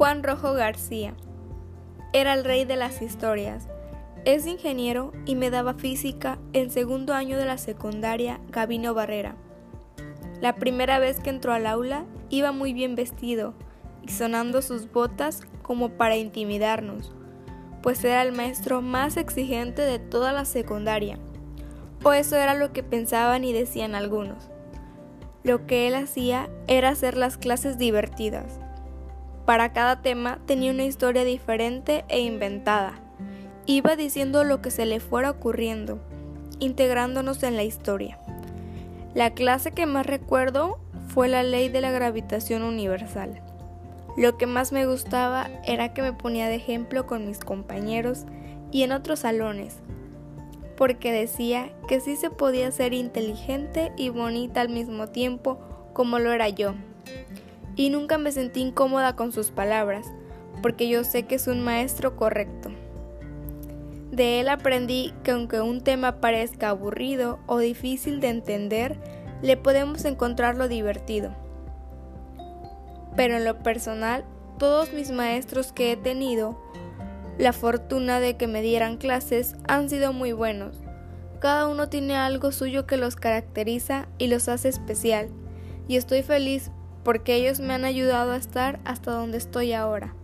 Juan Rojo García. Era el rey de las historias. Es ingeniero y me daba física en segundo año de la secundaria Gabino Barrera. La primera vez que entró al aula iba muy bien vestido y sonando sus botas como para intimidarnos, pues era el maestro más exigente de toda la secundaria. O eso era lo que pensaban y decían algunos. Lo que él hacía era hacer las clases divertidas. Para cada tema tenía una historia diferente e inventada. Iba diciendo lo que se le fuera ocurriendo, integrándonos en la historia. La clase que más recuerdo fue la ley de la gravitación universal. Lo que más me gustaba era que me ponía de ejemplo con mis compañeros y en otros salones, porque decía que sí se podía ser inteligente y bonita al mismo tiempo como lo era yo. Y nunca me sentí incómoda con sus palabras, porque yo sé que es un maestro correcto. De él aprendí que aunque un tema parezca aburrido o difícil de entender, le podemos encontrar lo divertido. Pero en lo personal, todos mis maestros que he tenido la fortuna de que me dieran clases han sido muy buenos. Cada uno tiene algo suyo que los caracteriza y los hace especial, y estoy feliz porque ellos me han ayudado a estar hasta donde estoy ahora.